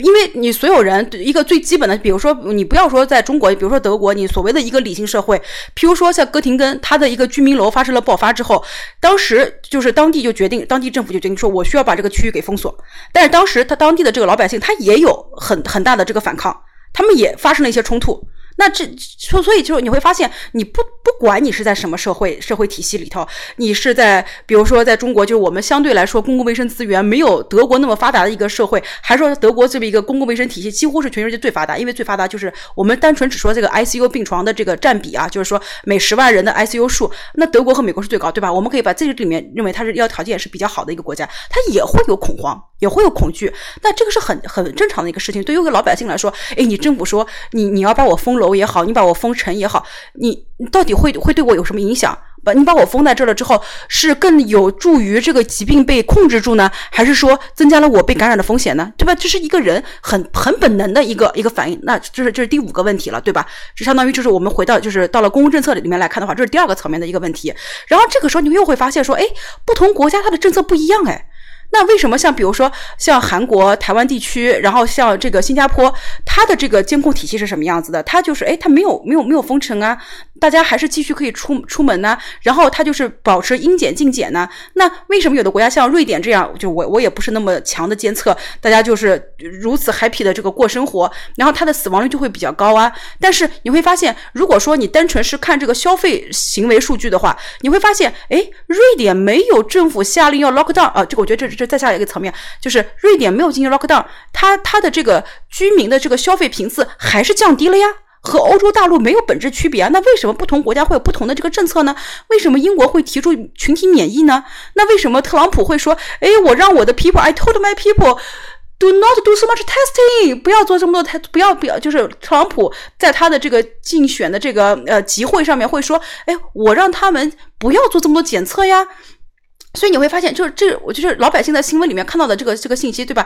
因为你所有人一个最基本的，比如说你不要说在中国，比如说德国，你所谓的一个理性社会，譬如说像哥廷根，它的一个居民楼发生了爆发之后，当时就是当地就决定，当地政府就决定说，我需要把这个区域给封锁。但是当时他当地的这个老百姓，他也有很很大的这个反抗，他们也发生了一些冲突。那这所所以就你会发现，你不不管你是在什么社会社会体系里头，你是在比如说在中国，就是我们相对来说公共卫生资源没有德国那么发达的一个社会，还是说德国这么一个公共卫生体系几乎是全世界最发达，因为最发达就是我们单纯只说这个 ICU 病床的这个占比啊，就是说每十万人的 ICU 数，那德国和美国是最高，对吧？我们可以把这个里面认为它是医疗条件是比较好的一个国家，它也会有恐慌，也会有恐惧，那这个是很很正常的一个事情。对于一个老百姓来说，哎，你政府说你你要把我封楼也好，你把我封。城也好，你你到底会会对我有什么影响？把你把我封在这了之后，是更有助于这个疾病被控制住呢，还是说增加了我被感染的风险呢？对吧？这是一个人很很本能的一个一个反应。那这是这是第五个问题了，对吧？就相当于就是我们回到就是到了公共政策里面来看的话，这是第二个层面的一个问题。然后这个时候你又会发现说，哎，不同国家它的政策不一样，哎。那为什么像比如说像韩国、台湾地区，然后像这个新加坡，它的这个监控体系是什么样子的？它就是哎，它没有没有没有封城啊，大家还是继续可以出出门呢。然后它就是保持应检尽检呢。那为什么有的国家像瑞典这样，就我我也不是那么强的监测，大家就是如此 happy 的这个过生活，然后它的死亡率就会比较高啊？但是你会发现，如果说你单纯是看这个消费行为数据的话，你会发现，哎，瑞典没有政府下令要 lock down 啊，这个我觉得这。这再下一个层面，就是瑞典没有进行 lockdown，它它的这个居民的这个消费频次还是降低了呀，和欧洲大陆没有本质区别啊。那为什么不同国家会有不同的这个政策呢？为什么英国会提出群体免疫呢？那为什么特朗普会说，哎，我让我的 people，I told my people do not do so much testing，不要做这么多太不要不要，就是特朗普在他的这个竞选的这个呃集会上面会说，哎，我让他们不要做这么多检测呀。所以你会发现，就是这，我就是老百姓在新闻里面看到的这个这个信息，对吧？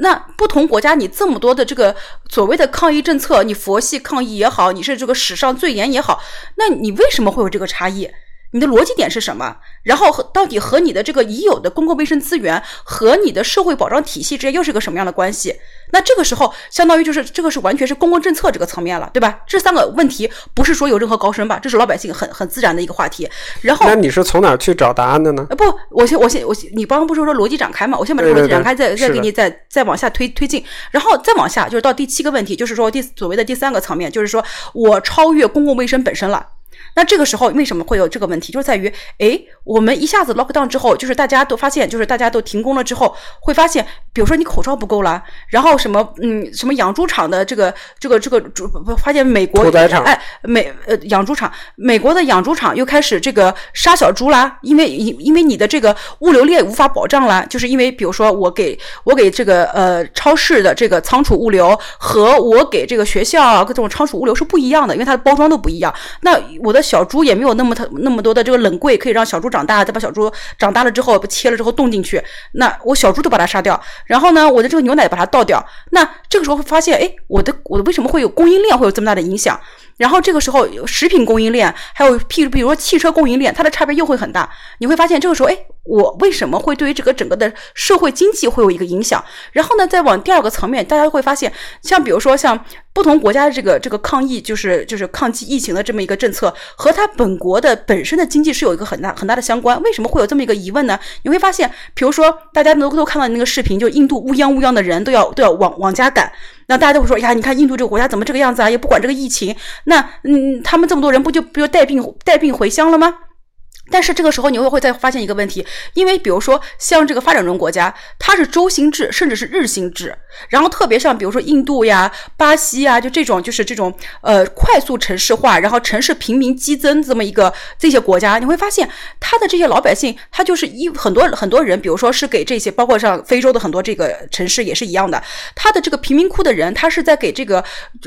那不同国家你这么多的这个所谓的抗疫政策，你佛系抗疫也好，你是这个史上最严也好，那你为什么会有这个差异？你的逻辑点是什么？然后和到底和你的这个已有的公共卫生资源和你的社会保障体系之间又是个什么样的关系？那这个时候相当于就是这个是完全是公共政策这个层面了，对吧？这三个问题不是说有任何高深吧？这是老百姓很很自然的一个话题。然后那你是从哪去找答案的呢？不，我先我先我你刚刚不是说逻辑展开嘛？我先把这个逻辑展开，再再给你再再往下推推进，然后再往下就是到第七个问题，就是说第所谓的第三个层面，就是说我超越公共卫生本身了。那这个时候为什么会有这个问题？就是在于，哎，我们一下子 lock down 之后，就是大家都发现，就是大家都停工了之后，会发现，比如说你口罩不够了，然后什么，嗯，什么养猪场的这个这个这个猪，发现美国哎，美呃养猪场，美国的养猪场又开始这个杀小猪啦，因为因因为你的这个物流链无法保障啦，就是因为比如说我给我给这个呃超市的这个仓储物流和我给这个学校各种仓储物流是不一样的，因为它的包装都不一样，那我的。小猪也没有那么特那么多的这个冷柜，可以让小猪长大，再把小猪长大了之后不切了之后冻进去。那我小猪都把它杀掉，然后呢，我的这个牛奶把它倒掉。那这个时候会发现，哎，我的我的为什么会有供应链会有这么大的影响？然后这个时候，食品供应链还有譬如比如说汽车供应链，它的差别又会很大。你会发现这个时候，哎，我为什么会对于这个整个的社会经济会有一个影响？然后呢，再往第二个层面，大家会发现，像比如说像不同国家的这个这个抗疫，就是就是抗击疫情的这么一个政策，和它本国的本身的经济是有一个很大很大的相关。为什么会有这么一个疑问呢？你会发现，比如说大家都都看到那个视频，就印度乌泱乌泱的人都要都要往往家赶。那大家都会说呀，你看印度这个国家怎么这个样子啊？也不管这个疫情，那嗯，他们这么多人不就不就带病带病回乡了吗？但是这个时候你会会再发现一个问题，因为比如说像这个发展中国家，它是周薪制甚至是日薪制，然后特别像比如说印度呀、巴西啊，就这种就是这种呃快速城市化，然后城市平民激增这么一个这些国家，你会发现他的这些老百姓，他就是一很多很多人，比如说是给这些，包括像非洲的很多这个城市也是一样的，他的这个贫民窟的人，他是在给这个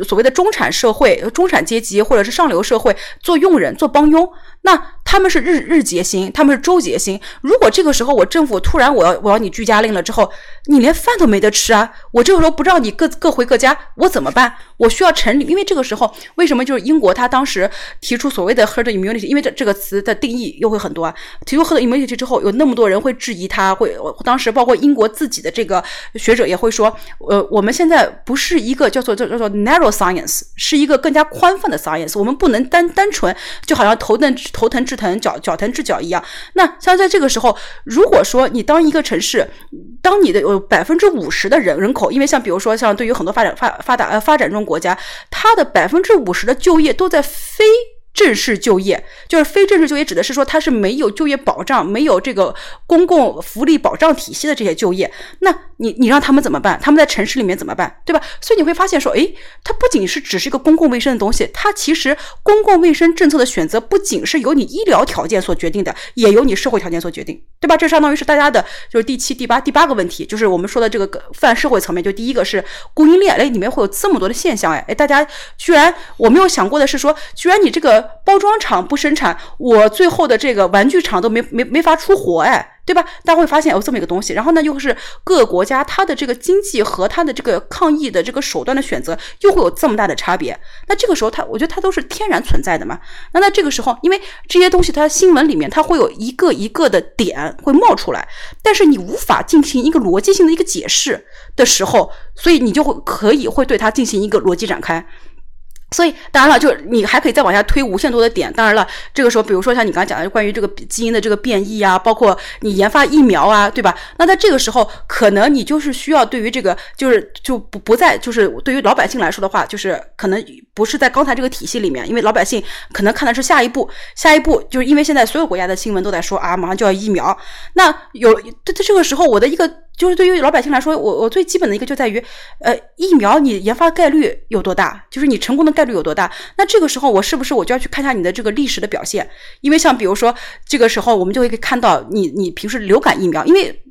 所谓的中产社会、中产阶级或者是上流社会做佣人、做帮佣。那他们是日日结薪，他们是周结薪。如果这个时候我政府突然我要我要你居家令了之后，你连饭都没得吃啊！我这个时候不让你各各回各家，我怎么办？我需要成立，因为这个时候为什么就是英国他当时提出所谓的 herd immunity，因为这这个词的定义又会很多啊。提出 herd immunity 之后，有那么多人会质疑他，会当时包括英国自己的这个学者也会说，呃，我们现在不是一个叫做叫叫做 narrow science，是一个更加宽泛的 science，我们不能单单纯就好像头疼头疼治疼，脚脚疼治脚一样。那像在这个时候，如果说你当一个城市，当你的有百分之五十的人人口，因为像比如说像对于很多发展发发达呃发展中国家，它的百分之五十的就业都在非。正式就业就是非正式就业，指的是说它是没有就业保障、没有这个公共福利保障体系的这些就业。那你你让他们怎么办？他们在城市里面怎么办？对吧？所以你会发现说，诶，它不仅是只是一个公共卫生的东西，它其实公共卫生政策的选择不仅是由你医疗条件所决定的，也由你社会条件所决定，对吧？这相当于是大家的，就是第七、第八、第八个问题，就是我们说的这个泛社会层面。就第一个是供应链，哎，里面会有这么多的现象，哎，哎，大家居然我没有想过的是说，居然你这个。包装厂不生产，我最后的这个玩具厂都没没没法出活，哎，对吧？大家会发现有这么一个东西，然后呢，又是各个国家它的这个经济和它的这个抗疫的这个手段的选择，又会有这么大的差别。那这个时候，它我觉得它都是天然存在的嘛。那在这个时候，因为这些东西它新闻里面它会有一个一个的点会冒出来，但是你无法进行一个逻辑性的一个解释的时候，所以你就会可以会对它进行一个逻辑展开。所以，当然了，就你还可以再往下推无限多的点。当然了，这个时候，比如说像你刚才讲的关于这个基因的这个变异啊，包括你研发疫苗啊，对吧？那在这个时候，可能你就是需要对于这个，就是就不不再就是对于老百姓来说的话，就是可能不是在刚才这个体系里面，因为老百姓可能看的是下一步，下一步就是因为现在所有国家的新闻都在说啊，马上就要疫苗。那有在在这个时候，我的一个。就是对于老百姓来说，我我最基本的一个就在于，呃，疫苗你研发概率有多大？就是你成功的概率有多大？那这个时候我是不是我就要去看一下你的这个历史的表现？因为像比如说这个时候，我们就会看到你你平时流感疫苗，因为。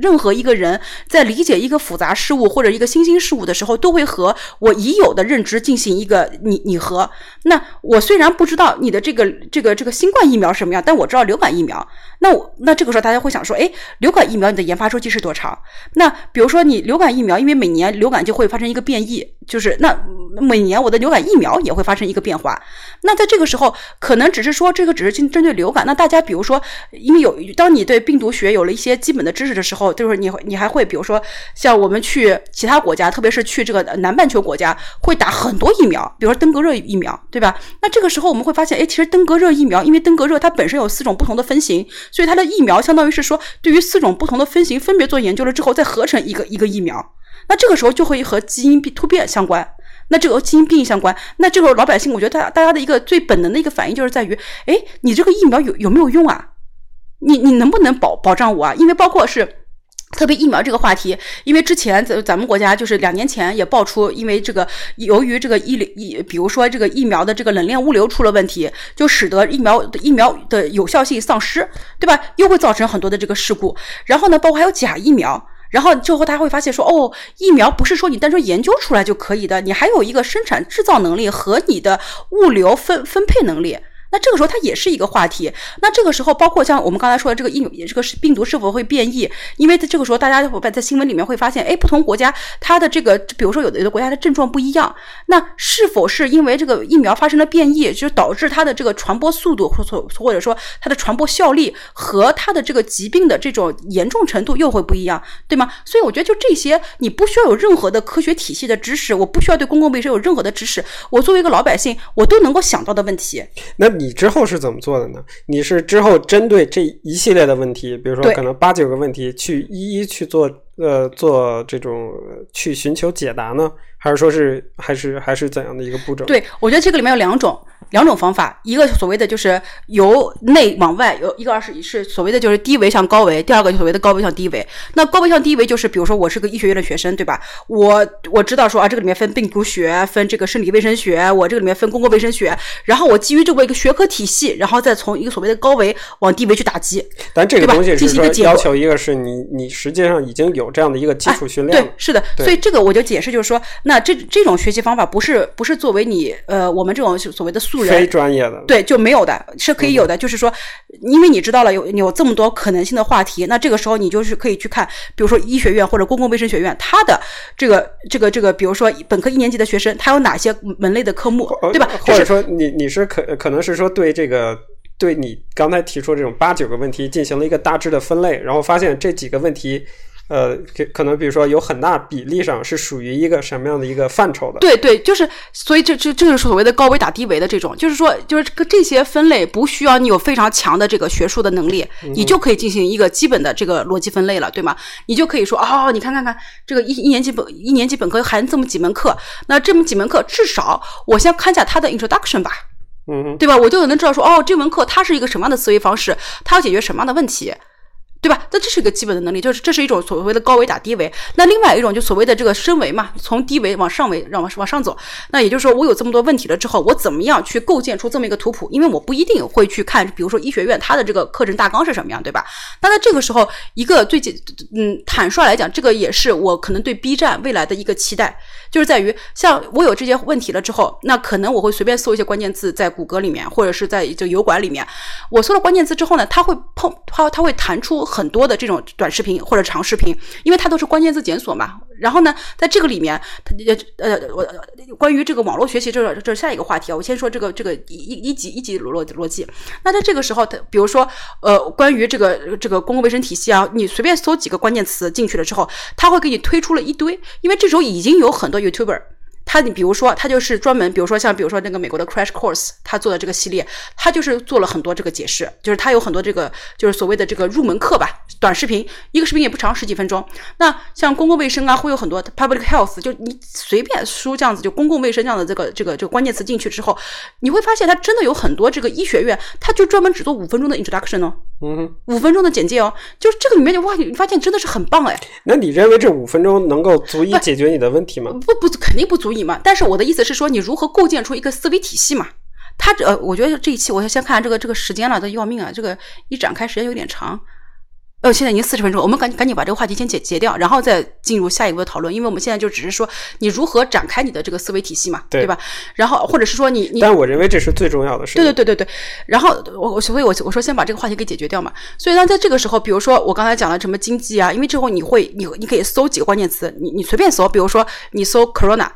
任何一个人在理解一个复杂事物或者一个新兴事物的时候，都会和我已有的认知进行一个拟拟合。那我虽然不知道你的这个这个这个新冠疫苗什么样，但我知道流感疫苗。那我那这个时候大家会想说，哎，流感疫苗你的研发周期是多长？那比如说你流感疫苗，因为每年流感就会发生一个变异，就是那每年我的流感疫苗也会发生一个变化。那在这个时候，可能只是说这个只是针针对流感。那大家比如说，因为有当你对病毒学有了一些基本的知识的时候，就是你你还会比如说像我们去其他国家，特别是去这个南半球国家，会打很多疫苗，比如说登革热疫苗，对吧？那这个时候我们会发现，哎，其实登革热疫苗，因为登革热它本身有四种不同的分型，所以它的疫苗相当于是说对于四种不同的分型分别做研究了之后，再合成一个一个疫苗。那这个时候就会和基因突变相关。那这个基因病相关，那这个老百姓，我觉得大大家的一个最本能的一个反应就是在于，哎，你这个疫苗有有没有用啊？你你能不能保保障我啊？因为包括是特别疫苗这个话题，因为之前咱咱们国家就是两年前也爆出，因为这个由于这个疫疫，比如说这个疫苗的这个冷链物流出了问题，就使得疫苗疫苗的有效性丧失，对吧？又会造成很多的这个事故。然后呢，包括还有假疫苗。然后最后他会发现说，哦，疫苗不是说你单纯研究出来就可以的，你还有一个生产制造能力和你的物流分分配能力。那这个时候它也是一个话题。那这个时候，包括像我们刚才说的这个疫这个病毒是否会变异？因为在这个时候，大家伙伴在新闻里面会发现，哎，不同国家它的这个，比如说有的有的国家的症状不一样。那是否是因为这个疫苗发生了变异，就导致它的这个传播速度，或或者说它的传播效力和它的这个疾病的这种严重程度又会不一样，对吗？所以我觉得就这些，你不需要有任何的科学体系的知识，我不需要对公共卫生有任何的知识，我作为一个老百姓，我都能够想到的问题。那。你之后是怎么做的呢？你是之后针对这一系列的问题，比如说可能八九个问题，去一一去做呃做这种去寻求解答呢，还是说是还是还是怎样的一个步骤？对我觉得这个里面有两种。两种方法，一个所谓的就是由内往外，有一个二是是所谓的就是低维向高维，第二个就所谓的高维向低维。那高维向低维就是，比如说我是个医学院的学生，对吧？我我知道说啊，这个里面分病毒学，分这个生理卫生学，我这个里面分公共卫生学，然后我基于这么一个学科体系，然后再从一个所谓的高维往低维去打击。但这个东西是说要求一个是你你实际上已经有这样的一个基础训练。对，是的。所以这个我就解释就是说，那这这种学习方法不是不是作为你呃我们这种所谓的素。非专业的，对，就没有的，是可以有的。就是说，因为你知道了有有这么多可能性的话题，那这个时候你就是可以去看，比如说医学院或者公共卫生学院，它的这个这个这个，比如说本科一年级的学生，他有哪些门类的科目，对吧？或者说，你你是可可能是说对这个。对你刚才提出这种八九个问题进行了一个大致的分类，然后发现这几个问题，呃，可可能比如说有很大比例上是属于一个什么样的一个范畴的？对对，就是所以这这这就是所谓的高维打低维的这种，就是说就是这个这些分类不需要你有非常强的这个学术的能力，你就可以进行一个基本的这个逻辑分类了，对吗？你就可以说哦，你看看看这个一一年级本一年级本科含这么几门课，那这么几门课至少我先看一下它的 introduction 吧。嗯，对吧？我就能知道说，哦，这门课它是一个什么样的思维方式，它要解决什么样的问题。对吧？那这是一个基本的能力，就是这是一种所谓的高维打低维。那另外一种就所谓的这个升维嘛，从低维往上维，让往往上走。那也就是说，我有这么多问题了之后，我怎么样去构建出这么一个图谱？因为我不一定会去看，比如说医学院它的这个课程大纲是什么样，对吧？那在这个时候，一个最近，嗯，坦率来讲，这个也是我可能对 B 站未来的一个期待，就是在于像我有这些问题了之后，那可能我会随便搜一些关键字在谷歌里面，或者是在就油管里面，我搜了关键字之后呢，它会碰它它会弹出。很多的这种短视频或者长视频，因为它都是关键字检索嘛。然后呢，在这个里面，它呃呃，我关于这个网络学习，这这下一个话题啊。我先说这个这个一一级一级逻逻辑。那在这个时候，它比如说呃，关于这个这个公共卫生体系啊，你随便搜几个关键词进去了之后，它会给你推出了一堆。因为这时候已经有很多 YouTuber。他，你比如说，他就是专门，比如说像，比如说那个美国的 Crash Course，他做的这个系列，他就是做了很多这个解释，就是他有很多这个，就是所谓的这个入门课吧，短视频，一个视频也不长，十几分钟。那像公共卫生啊，会有很多 Public Health，就你随便输这样子，就公共卫生这样的这个这个这个关键词进去之后，你会发现它真的有很多这个医学院，他就专门只做五分钟的 Introduction 哦，嗯，五分钟的简介哦，就是这个里面哇，你发现真的是很棒哎。那你认为这五分钟能够足以解决你的问题吗？不不，肯定不足以。嘛，但是我的意思是说，你如何构建出一个思维体系嘛？他这，我觉得这一期我要先看这个这个时间了，都要命啊！这个一展开时间有点长。呃，现在已经四十分钟，我们赶紧赶紧把这个话题先解解掉，然后再进入下一步的讨论。因为我们现在就只是说你如何展开你的这个思维体系嘛，对吧？然后或者是说你你，但我认为这是最重要的事。对对对对对。然后我我所以，我我说先把这个话题给解决掉嘛。所以呢，在这个时候，比如说我刚才讲了什么经济啊，因为之后你会你你可以搜几个关键词，你你随便搜，比如说你搜 corona。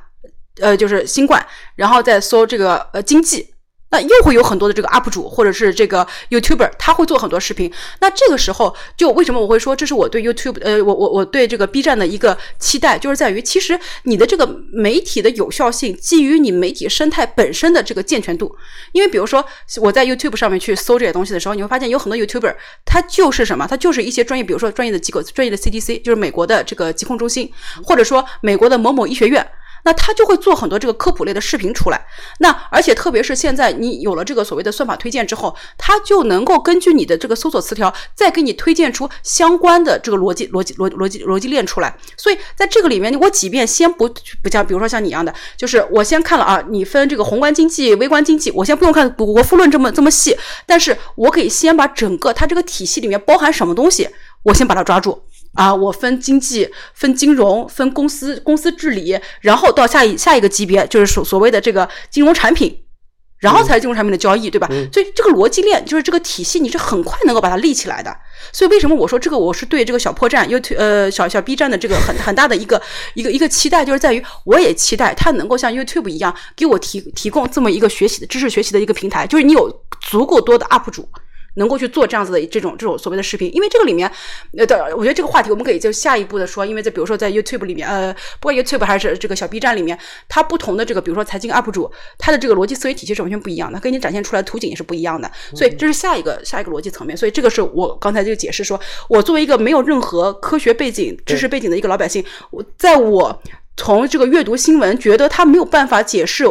呃，就是新冠，然后再搜这个呃经济，那又会有很多的这个 UP 主或者是这个 YouTuber，他会做很多视频。那这个时候，就为什么我会说这是我对 YouTube，呃，我我我对这个 B 站的一个期待，就是在于其实你的这个媒体的有效性基于你媒体生态本身的这个健全度。因为比如说我在 YouTube 上面去搜这些东西的时候，你会发现有很多 YouTuber，他就是什么，他就是一些专业，比如说专业的机构，专业的 CDC，就是美国的这个疾控中心，或者说美国的某某医学院。那他就会做很多这个科普类的视频出来，那而且特别是现在你有了这个所谓的算法推荐之后，他就能够根据你的这个搜索词条，再给你推荐出相关的这个逻辑逻辑逻逻辑逻辑链出来。所以在这个里面，我即便先不不像，比如说像你一样的，就是我先看了啊，你分这个宏观经济、微观经济，我先不用看国富论这么这么细，但是我可以先把整个它这个体系里面包含什么东西，我先把它抓住。啊，我分经济、分金融、分公司、公司治理，然后到下一下一个级别，就是所所谓的这个金融产品，然后才是金融产品的交易，对吧？所以这个逻辑链就是这个体系，你是很快能够把它立起来的。所以为什么我说这个，我是对这个小破站 YouTube 呃小小 B 站的这个很很大的一个一个一个期待，就是在于我也期待它能够像 YouTube 一样，给我提提供这么一个学习的知识学习的一个平台，就是你有足够多的 UP 主。能够去做这样子的这种这种所谓的视频，因为这个里面，呃，的我觉得这个话题我们可以就下一步的说，因为在比如说在 YouTube 里面，呃，不管 YouTube 还是这个小 B 站里面，它不同的这个比如说财经 UP 主，他的这个逻辑思维体系是完全不一样的，跟你展现出来的图景也是不一样的，所以这是下一个下一个逻辑层面，所以这个是我刚才就解释，说我作为一个没有任何科学背景、知识背景的一个老百姓，我在我从这个阅读新闻觉得他没有办法解释。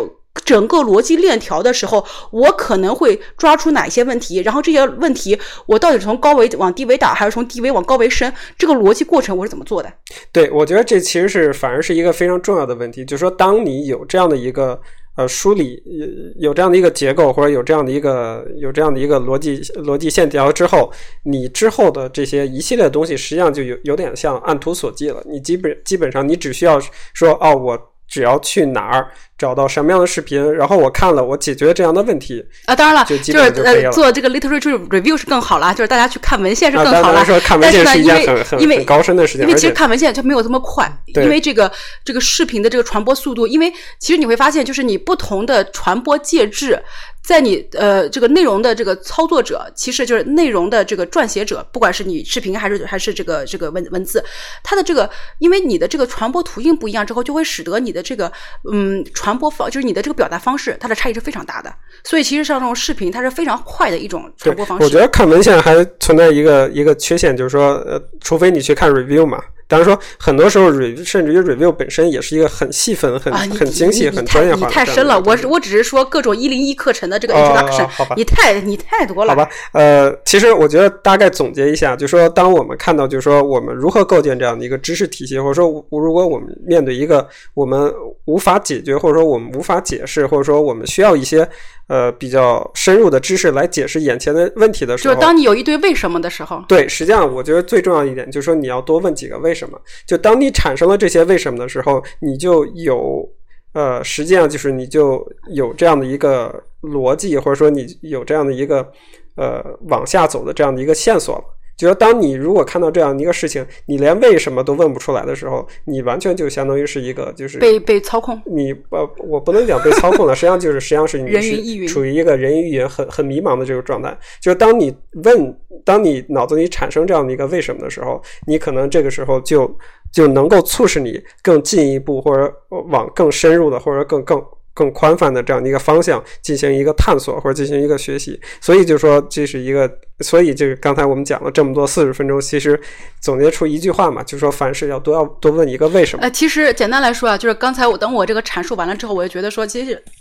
整个逻辑链条的时候，我可能会抓出哪些问题，然后这些问题我到底从高维往低维打，还是从低维往高维升？这个逻辑过程我是怎么做的？对，我觉得这其实是反而是一个非常重要的问题，就是说，当你有这样的一个呃梳理，有有这样的一个结构，或者有这样的一个有这样的一个逻辑逻辑线条之后，你之后的这些一系列的东西，实际上就有有点像按图索骥了。你基本基本上你只需要说，哦，我。只要去哪儿找到什么样的视频，然后我看了，我解决这样的问题啊。当然了，就就是呃，做这个 literature review 是更好了，就是大家去看文献是更好了。说看文献是一件很很因为高深的事情，因为其实看文献就没有这么快，因为这个这个视频的这个传播速度，因为其实你会发现，就是你不同的传播介质。在你呃这个内容的这个操作者，其实就是内容的这个撰写者，不管是你视频还是还是这个这个文文字，它的这个因为你的这个传播途径不一样之后，就会使得你的这个嗯传传播方就是你的这个表达方式，它的差异是非常大的。所以其实像这种视频，它是非常快的一种传播方式。我觉得看文献还存在一个一个缺陷，就是说呃，除非你去看 review 嘛。当然说，很多时候 review 甚至于 review 本身也是一个很细分、很很精细、很专业化的。你太深了，我我只是说各种一零一课程的这个 introduction，你太你太多了。好吧，呃，其实我觉得大概总结一下，就是说，当我们看到，就是说，我们如何构建这样的一个知识体系，或者说，如果我们面对一个我们无法解决，或者说我们无法解释，或者说我们需要一些。呃，比较深入的知识来解释眼前的问题的时候，就是当你有一堆为什么的时候，对，实际上我觉得最重要一点就是说你要多问几个为什么。就当你产生了这些为什么的时候，你就有呃，实际上就是你就有这样的一个逻辑，或者说你有这样的一个呃往下走的这样的一个线索了。就是，当你如果看到这样一个事情，你连为什么都问不出来的时候，你完全就相当于是一个就是被被操控。你呃，我不能讲被操控了，实际上就是实际上是你是处于一个人云亦云、很很迷茫的这个状态。就是当你问，当你脑子里产生这样的一个为什么的时候，你可能这个时候就就能够促使你更进一步，或者往更深入的，或者更更。更宽泛的这样的一个方向进行一个探索或者进行一个学习，所以就说这是一个，所以就是刚才我们讲了这么多四十分钟，其实总结出一句话嘛，就是说凡事要多要多问一个为什么。呃，其实简单来说啊，就是刚才我等我这个阐述完了之后，我就觉得说，其实。*coughs*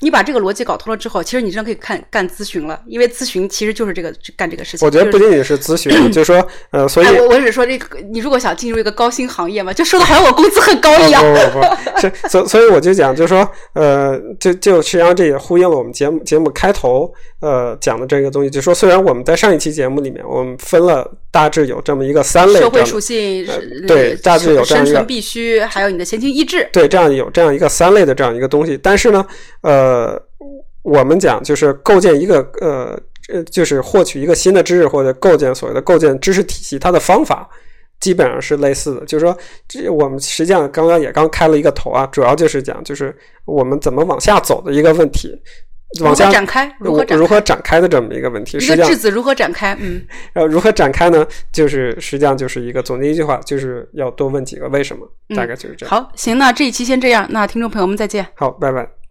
你把这个逻辑搞通了之后，其实你真的可以看干咨询了，因为咨询其实就是这个干这个事情。我觉得不仅仅是咨询，*coughs* 就是说，呃，所以，我我是说这个，你如果想进入一个高薪行业嘛，就说的好像我工资很高一样。不不不，是，所所以我就讲，就是说，呃，就就实际上这也呼应了我们节目节目开头呃讲的这个东西，就说，虽然我们在上一期节目里面我们分了大致有这么一个三类社会属性，对，大致有这样一个生存必须，还有你的闲情逸致，对，这样有这样一个三类的这样一个东西，但是呢，呃。呃，我们讲就是构建一个呃呃，就是获取一个新的知识或者构建所谓的构建知识体系，它的方法基本上是类似的。就是说，这我们实际上刚刚也刚开了一个头啊，主要就是讲就是我们怎么往下走的一个问题，往下展开如何如何展开的这么一个问题。一个质子如何展开？嗯，呃，如何展开呢？就是实际上就是一个总结一句话，就是要多问几个为什么，大概就是这样。好，行，那这一期先这样，那听众朋友们再见。好，拜拜。